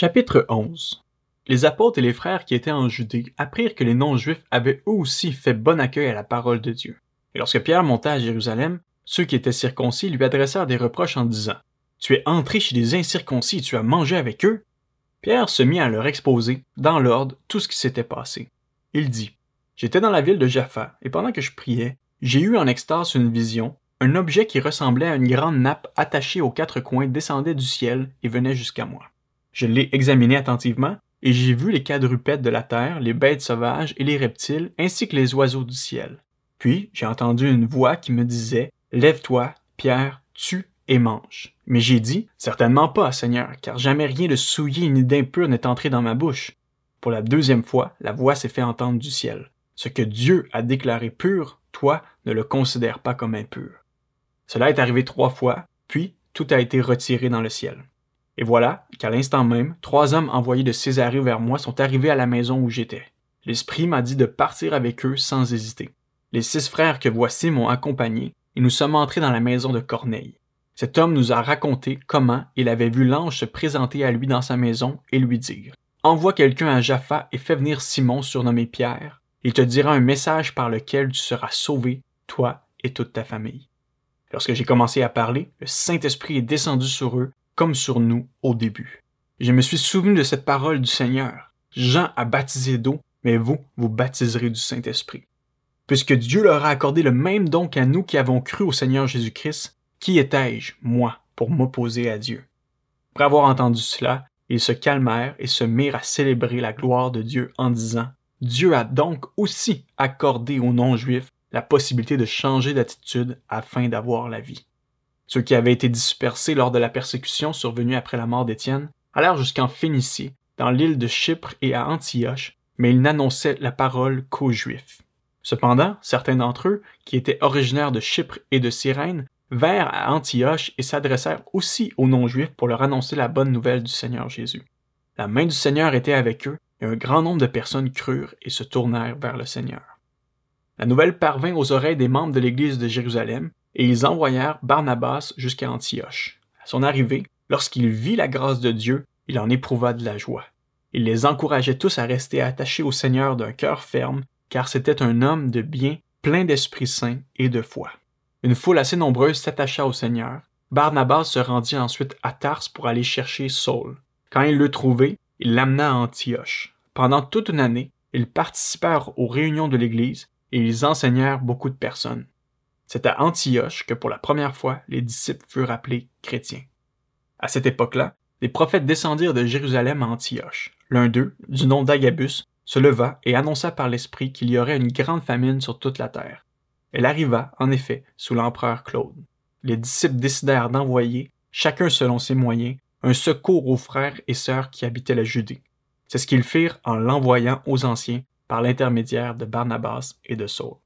Chapitre 11 Les apôtres et les frères qui étaient en Judée apprirent que les non-juifs avaient eux aussi fait bon accueil à la parole de Dieu. Et lorsque Pierre monta à Jérusalem, ceux qui étaient circoncis lui adressèrent des reproches en disant Tu es entré chez les incirconcis et tu as mangé avec eux Pierre se mit à leur exposer, dans l'ordre, tout ce qui s'était passé. Il dit J'étais dans la ville de Jaffa, et pendant que je priais, j'ai eu en extase une vision. Un objet qui ressemblait à une grande nappe attachée aux quatre coins descendait du ciel et venait jusqu'à moi. Je l'ai examiné attentivement, et j'ai vu les quadrupèdes de la terre, les bêtes sauvages et les reptiles, ainsi que les oiseaux du ciel. Puis j'ai entendu une voix qui me disait Lève-toi, Pierre, tue et mange. Mais j'ai dit Certainement pas, Seigneur, car jamais rien de souillé ni d'impur n'est entré dans ma bouche. Pour la deuxième fois, la voix s'est fait entendre du ciel. Ce que Dieu a déclaré pur, toi ne le considère pas comme impur. Cela est arrivé trois fois, puis tout a été retiré dans le ciel. Et voilà qu'à l'instant même, trois hommes envoyés de Césarée vers moi sont arrivés à la maison où j'étais. L'Esprit m'a dit de partir avec eux sans hésiter. Les six frères que voici m'ont accompagné, et nous sommes entrés dans la maison de Corneille. Cet homme nous a raconté comment il avait vu l'ange se présenter à lui dans sa maison et lui dire Envoie quelqu'un à Jaffa et fais venir Simon surnommé Pierre. Il te dira un message par lequel tu seras sauvé, toi et toute ta famille. Lorsque j'ai commencé à parler, le Saint-Esprit est descendu sur eux comme sur nous au début. Je me suis souvenu de cette parole du Seigneur. Jean a baptisé d'eau, mais vous, vous baptiserez du Saint-Esprit. Puisque Dieu leur a accordé le même don qu'à nous qui avons cru au Seigneur Jésus-Christ, qui étais-je, moi, pour m'opposer à Dieu? Après avoir entendu cela, ils se calmèrent et se mirent à célébrer la gloire de Dieu en disant, Dieu a donc aussi accordé aux non-juifs la possibilité de changer d'attitude afin d'avoir la vie. Ceux qui avaient été dispersés lors de la persécution survenue après la mort d'Étienne allèrent jusqu'en Phénicie, dans l'île de Chypre et à Antioche, mais ils n'annonçaient la parole qu'aux Juifs. Cependant, certains d'entre eux, qui étaient originaires de Chypre et de Cyrène, vinrent à Antioche et s'adressèrent aussi aux non-juifs pour leur annoncer la bonne nouvelle du Seigneur Jésus. La main du Seigneur était avec eux, et un grand nombre de personnes crurent et se tournèrent vers le Seigneur. La nouvelle parvint aux oreilles des membres de l'Église de Jérusalem, et ils envoyèrent Barnabas jusqu'à Antioche. À son arrivée, lorsqu'il vit la grâce de Dieu, il en éprouva de la joie. Il les encourageait tous à rester attachés au Seigneur d'un cœur ferme, car c'était un homme de bien, plein d'Esprit Saint et de foi. Une foule assez nombreuse s'attacha au Seigneur. Barnabas se rendit ensuite à Tars pour aller chercher Saul. Quand il le trouvé, il l'amena à Antioche. Pendant toute une année, ils participèrent aux réunions de l'Église et ils enseignèrent beaucoup de personnes. C'est à Antioche que pour la première fois les disciples furent appelés chrétiens. À cette époque-là, des prophètes descendirent de Jérusalem à Antioche. L'un d'eux, du nom d'Agabus, se leva et annonça par l'Esprit qu'il y aurait une grande famine sur toute la terre. Elle arriva, en effet, sous l'empereur Claude. Les disciples décidèrent d'envoyer, chacun selon ses moyens, un secours aux frères et sœurs qui habitaient la Judée. C'est ce qu'ils firent en l'envoyant aux anciens par l'intermédiaire de Barnabas et de Saul.